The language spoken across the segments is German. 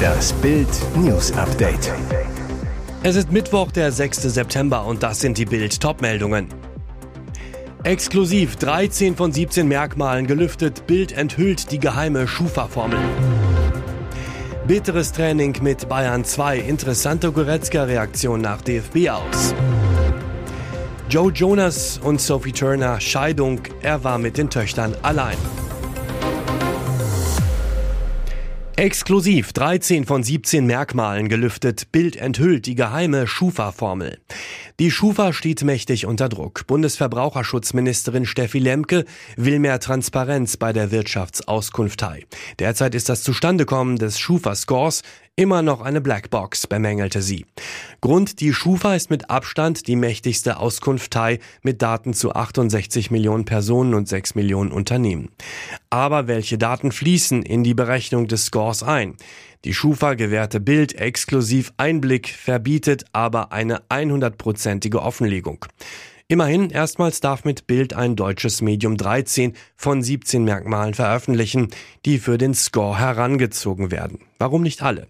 Das Bild News Update. Es ist Mittwoch, der 6. September und das sind die Bild Topmeldungen. Exklusiv 13 von 17 Merkmalen gelüftet, Bild enthüllt die geheime Schufa-Formel. Bitteres Training mit Bayern 2, interessante Goretzka-Reaktion nach DFB aus. Joe Jonas und Sophie Turner, Scheidung, er war mit den Töchtern allein. Exklusiv 13 von 17 Merkmalen gelüftet, Bild enthüllt die geheime Schufa-Formel. Die Schufa steht mächtig unter Druck. Bundesverbraucherschutzministerin Steffi Lemke will mehr Transparenz bei der Wirtschaftsauskunftei. Derzeit ist das Zustandekommen des Schufa-Scores immer noch eine Blackbox, bemängelte sie. Grund, die Schufa ist mit Abstand die mächtigste Auskunftei mit Daten zu 68 Millionen Personen und 6 Millionen Unternehmen. Aber welche Daten fließen in die Berechnung des Scores ein? Die Schufa gewährte Bild exklusiv Einblick, verbietet aber eine 100-prozentige Offenlegung. Immerhin, erstmals darf mit Bild ein deutsches Medium 13 von 17 Merkmalen veröffentlichen, die für den Score herangezogen werden. Warum nicht alle?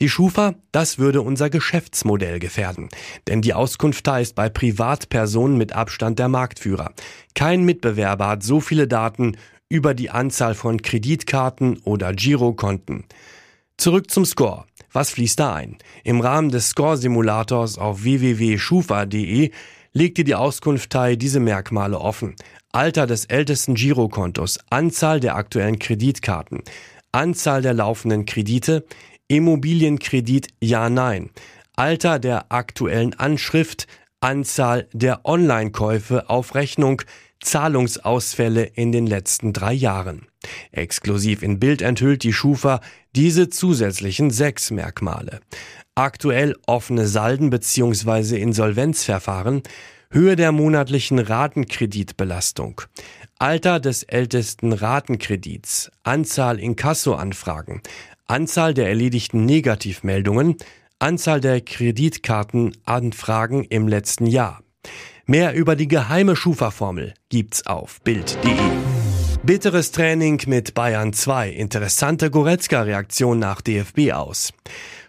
Die Schufa, das würde unser Geschäftsmodell gefährden. Denn die Auskunft ist bei Privatpersonen mit Abstand der Marktführer. Kein Mitbewerber hat so viele Daten über die Anzahl von Kreditkarten oder Girokonten. Zurück zum Score. Was fließt da ein? Im Rahmen des Score-Simulators auf www.schufa.de legte die Auskunftei diese Merkmale offen. Alter des ältesten Girokontos, Anzahl der aktuellen Kreditkarten, Anzahl der laufenden Kredite, Immobilienkredit Ja-Nein, Alter der aktuellen Anschrift, Anzahl der Online-Käufe auf Rechnung, Zahlungsausfälle in den letzten drei Jahren. Exklusiv in Bild enthüllt die Schufa diese zusätzlichen sechs Merkmale aktuell offene Salden bzw. Insolvenzverfahren, Höhe der monatlichen Ratenkreditbelastung, Alter des ältesten Ratenkredits, Anzahl Inkassoanfragen, Anzahl der erledigten Negativmeldungen, Anzahl der Kreditkartenanfragen im letzten Jahr. Mehr über die geheime Schufa-Formel gibt's auf Bild.de. Bitteres Training mit Bayern 2. Interessante Goretzka-Reaktion nach DFB aus.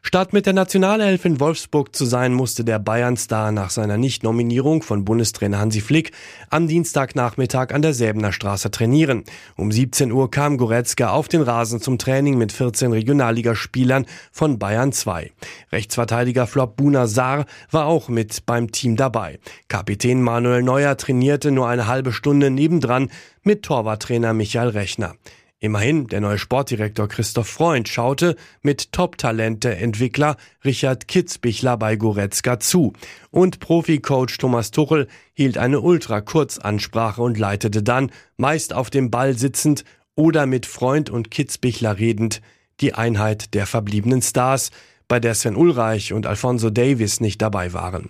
Statt mit der Nationalelf in Wolfsburg zu sein, musste der Bayern-Star nach seiner Nichtnominierung von Bundestrainer Hansi Flick am Dienstagnachmittag an der Säbener Straße trainieren. Um 17 Uhr kam Goretzka auf den Rasen zum Training mit 14 Regionalligaspielern von Bayern 2. Rechtsverteidiger Flop Buna Saar war auch mit beim Team dabei. Kapitän Manuel Neuer trainierte nur eine halbe Stunde nebendran mit Torwarttrainer Michael Rechner. Immerhin, der neue Sportdirektor Christoph Freund schaute mit Top-Talente-Entwickler Richard Kitzbichler bei Goretzka zu. Und Profi-Coach Thomas Tuchel hielt eine Ultra-Kurzansprache und leitete dann, meist auf dem Ball sitzend oder mit Freund und Kitzbichler redend, die Einheit der verbliebenen Stars, bei der Sven Ulreich und Alfonso Davis nicht dabei waren.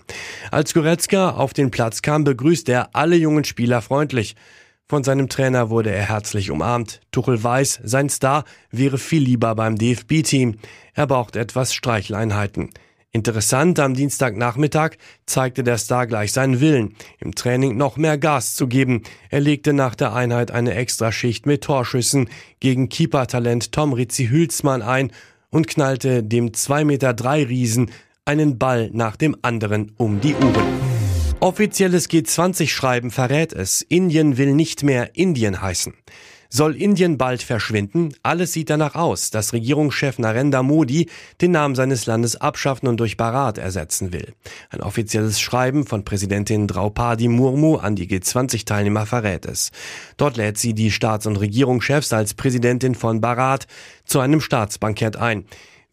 Als Goretzka auf den Platz kam, begrüßte er alle jungen Spieler freundlich. Von seinem Trainer wurde er herzlich umarmt. Tuchel weiß, sein Star wäre viel lieber beim DFB-Team. Er braucht etwas Streicheleinheiten. Interessant, am Dienstagnachmittag zeigte der Star gleich seinen Willen, im Training noch mehr Gas zu geben. Er legte nach der Einheit eine Extraschicht mit Torschüssen gegen Keeper-Talent Tom Rizzi Hülsmann ein und knallte dem 2,3 Meter Riesen einen Ball nach dem anderen um die Uhren. Offizielles G20-Schreiben verrät es, Indien will nicht mehr Indien heißen. Soll Indien bald verschwinden? Alles sieht danach aus, dass Regierungschef Narendra Modi den Namen seines Landes abschaffen und durch Bharat ersetzen will. Ein offizielles Schreiben von Präsidentin Draupadi Murmu an die G20-Teilnehmer verrät es. Dort lädt sie die Staats- und Regierungschefs als Präsidentin von Bharat zu einem Staatsbankett ein.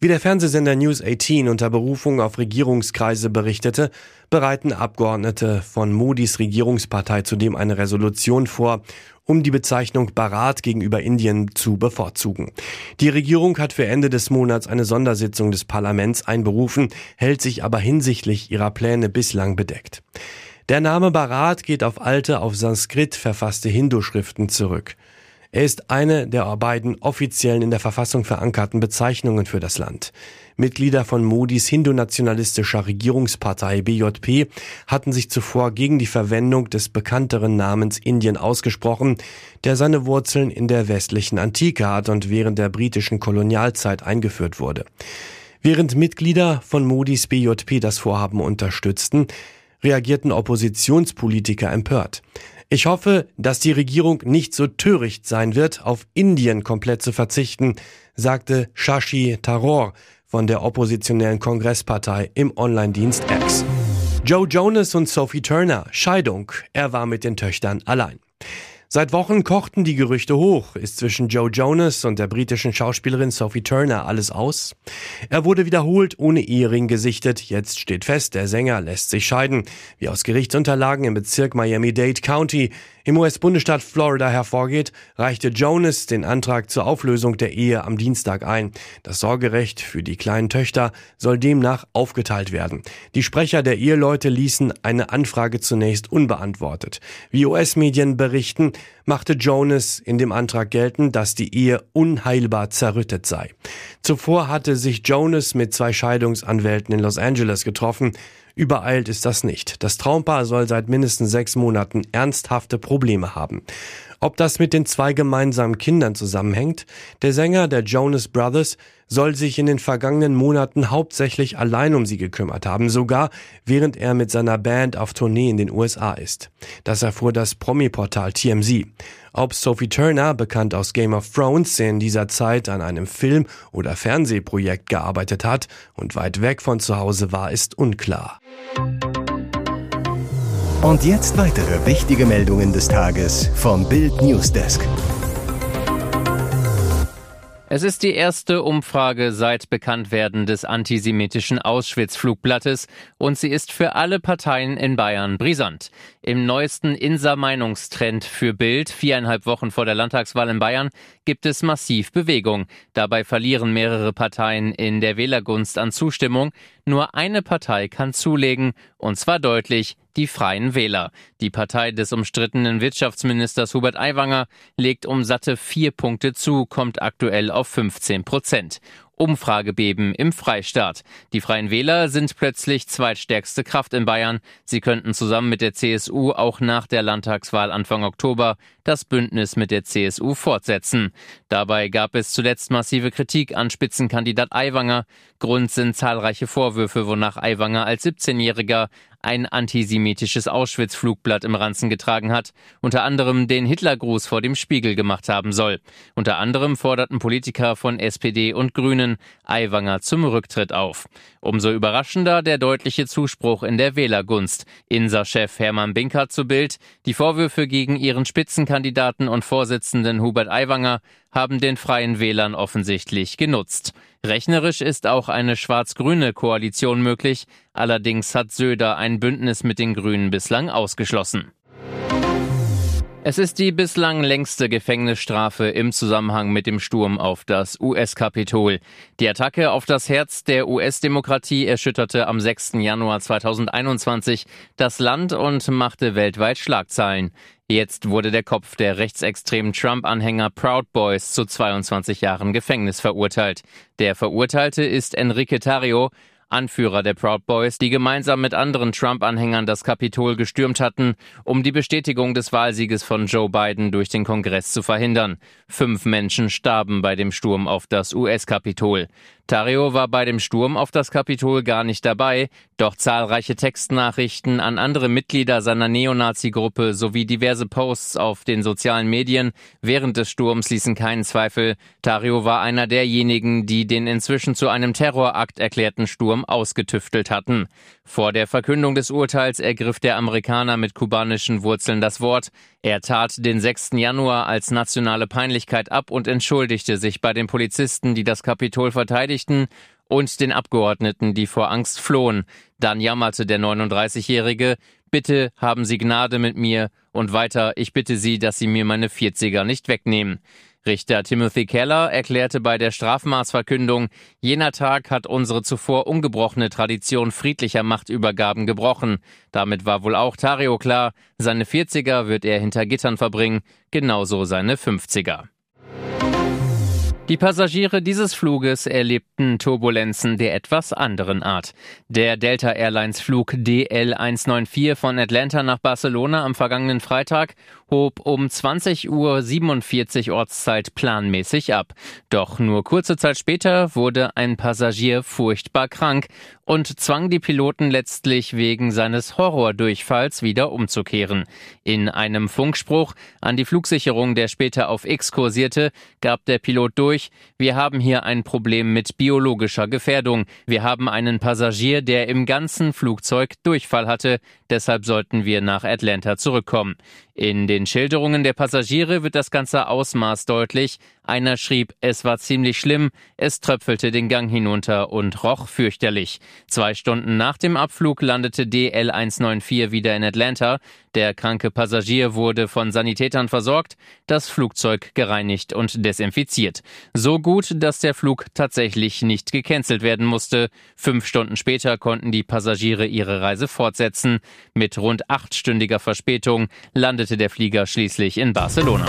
Wie der Fernsehsender News 18 unter Berufung auf Regierungskreise berichtete, bereiten Abgeordnete von Modis Regierungspartei zudem eine Resolution vor, um die Bezeichnung Bharat gegenüber Indien zu bevorzugen. Die Regierung hat für Ende des Monats eine Sondersitzung des Parlaments einberufen, hält sich aber hinsichtlich ihrer Pläne bislang bedeckt. Der Name Bharat geht auf alte, auf Sanskrit verfasste Hindu-Schriften zurück. Er ist eine der beiden offiziellen in der Verfassung verankerten Bezeichnungen für das Land. Mitglieder von Modis hindu-nationalistischer Regierungspartei BJP hatten sich zuvor gegen die Verwendung des bekannteren Namens Indien ausgesprochen, der seine Wurzeln in der westlichen Antike hat und während der britischen Kolonialzeit eingeführt wurde. Während Mitglieder von Modis BJP das Vorhaben unterstützten, reagierten Oppositionspolitiker empört. Ich hoffe, dass die Regierung nicht so töricht sein wird, auf Indien komplett zu verzichten, sagte Shashi Tharoor von der oppositionellen Kongresspartei im Online-Dienst X. Joe Jonas und Sophie Turner, Scheidung. Er war mit den Töchtern allein. Seit Wochen kochten die Gerüchte hoch. Ist zwischen Joe Jonas und der britischen Schauspielerin Sophie Turner alles aus? Er wurde wiederholt ohne Ehering gesichtet. Jetzt steht fest, der Sänger lässt sich scheiden. Wie aus Gerichtsunterlagen im Bezirk Miami-Dade County im US-Bundesstaat Florida hervorgeht, reichte Jonas den Antrag zur Auflösung der Ehe am Dienstag ein. Das Sorgerecht für die kleinen Töchter soll demnach aufgeteilt werden. Die Sprecher der Eheleute ließen eine Anfrage zunächst unbeantwortet. Wie US-Medien berichten, machte Jonas in dem Antrag geltend, dass die Ehe unheilbar zerrüttet sei. Zuvor hatte sich Jonas mit zwei Scheidungsanwälten in Los Angeles getroffen. Übereilt ist das nicht. Das Traumpaar soll seit mindestens sechs Monaten ernsthafte Probleme haben. Ob das mit den zwei gemeinsamen Kindern zusammenhängt? Der Sänger der Jonas Brothers soll sich in den vergangenen Monaten hauptsächlich allein um sie gekümmert haben, sogar während er mit seiner Band auf Tournee in den USA ist. Das erfuhr das Promi-Portal TMZ. Ob Sophie Turner, bekannt aus Game of Thrones, in dieser Zeit an einem Film- oder Fernsehprojekt gearbeitet hat und weit weg von zu Hause war, ist unklar. Und jetzt weitere wichtige Meldungen des Tages vom Bild Newsdesk. Es ist die erste Umfrage seit Bekanntwerden des antisemitischen Auschwitz-Flugblattes und sie ist für alle Parteien in Bayern brisant. Im neuesten Insa-Meinungstrend für Bild, viereinhalb Wochen vor der Landtagswahl in Bayern, gibt es massiv Bewegung. Dabei verlieren mehrere Parteien in der Wählergunst an Zustimmung. Nur eine Partei kann zulegen, und zwar deutlich, die Freien Wähler. Die Partei des umstrittenen Wirtschaftsministers Hubert Aiwanger legt um satte vier Punkte zu, kommt aktuell auf 15 Prozent. Umfragebeben im Freistaat. Die Freien Wähler sind plötzlich zweitstärkste Kraft in Bayern. Sie könnten zusammen mit der CSU auch nach der Landtagswahl Anfang Oktober das Bündnis mit der CSU fortsetzen. Dabei gab es zuletzt massive Kritik an Spitzenkandidat Aiwanger. Grund sind zahlreiche Vorwürfe, wonach Aiwanger als 17-Jähriger ein antisemitisches Auschwitz-Flugblatt im Ranzen getragen hat, unter anderem den Hitlergruß vor dem Spiegel gemacht haben soll. Unter anderem forderten Politiker von SPD und Grünen Aiwanger zum Rücktritt auf. Umso überraschender der deutliche Zuspruch in der Wählergunst. Insa-Chef Hermann Binkert zu Bild, die Vorwürfe gegen ihren Spitzenkandidaten und Vorsitzenden Hubert Aiwanger haben den Freien Wählern offensichtlich genutzt. Rechnerisch ist auch eine schwarz-grüne Koalition möglich, allerdings hat Söder ein Bündnis mit den Grünen bislang ausgeschlossen. Es ist die bislang längste Gefängnisstrafe im Zusammenhang mit dem Sturm auf das US-Kapitol. Die Attacke auf das Herz der US-Demokratie erschütterte am 6. Januar 2021 das Land und machte weltweit Schlagzeilen. Jetzt wurde der Kopf der rechtsextremen Trump-Anhänger Proud Boys zu 22 Jahren Gefängnis verurteilt. Der Verurteilte ist Enrique Tario, Anführer der Proud Boys, die gemeinsam mit anderen Trump-Anhängern das Kapitol gestürmt hatten, um die Bestätigung des Wahlsieges von Joe Biden durch den Kongress zu verhindern. Fünf Menschen starben bei dem Sturm auf das US-Kapitol. Tario war bei dem Sturm auf das Kapitol gar nicht dabei, doch zahlreiche Textnachrichten an andere Mitglieder seiner Neonazi-Gruppe sowie diverse Posts auf den sozialen Medien während des Sturms ließen keinen Zweifel, Tario war einer derjenigen, die den inzwischen zu einem Terrorakt erklärten Sturm ausgetüftelt hatten. Vor der Verkündung des Urteils ergriff der Amerikaner mit kubanischen Wurzeln das Wort. Er tat den 6. Januar als nationale Peinlichkeit ab und entschuldigte sich bei den Polizisten, die das Kapitol verteidigten und den Abgeordneten, die vor Angst flohen. Dann jammerte der 39-Jährige, bitte haben Sie Gnade mit mir und weiter, ich bitte Sie, dass Sie mir meine 40er nicht wegnehmen. Richter Timothy Keller erklärte bei der Strafmaßverkündung, jener Tag hat unsere zuvor ungebrochene Tradition friedlicher Machtübergaben gebrochen. Damit war wohl auch Tario klar, seine 40er wird er hinter Gittern verbringen, genauso seine 50er. Die Passagiere dieses Fluges erlebten Turbulenzen der etwas anderen Art. Der Delta Airlines Flug DL194 von Atlanta nach Barcelona am vergangenen Freitag hob um 20.47 Uhr Ortszeit planmäßig ab. Doch nur kurze Zeit später wurde ein Passagier furchtbar krank und zwang die Piloten letztlich wegen seines Horrordurchfalls wieder umzukehren. In einem Funkspruch an die Flugsicherung, der später auf X kursierte, gab der Pilot durch, wir haben hier ein Problem mit biologischer Gefährdung. Wir haben einen Passagier, der im ganzen Flugzeug Durchfall hatte, deshalb sollten wir nach Atlanta zurückkommen. In den Schilderungen der Passagiere wird das ganze Ausmaß deutlich. Einer schrieb, es war ziemlich schlimm, es tröpfelte den Gang hinunter und roch fürchterlich. Zwei Stunden nach dem Abflug landete DL 194 wieder in Atlanta. Der kranke Passagier wurde von Sanitätern versorgt, das Flugzeug gereinigt und desinfiziert. So gut, dass der Flug tatsächlich nicht gecancelt werden musste. Fünf Stunden später konnten die Passagiere ihre Reise fortsetzen. Mit rund achtstündiger Verspätung landete der Flieger schließlich in Barcelona.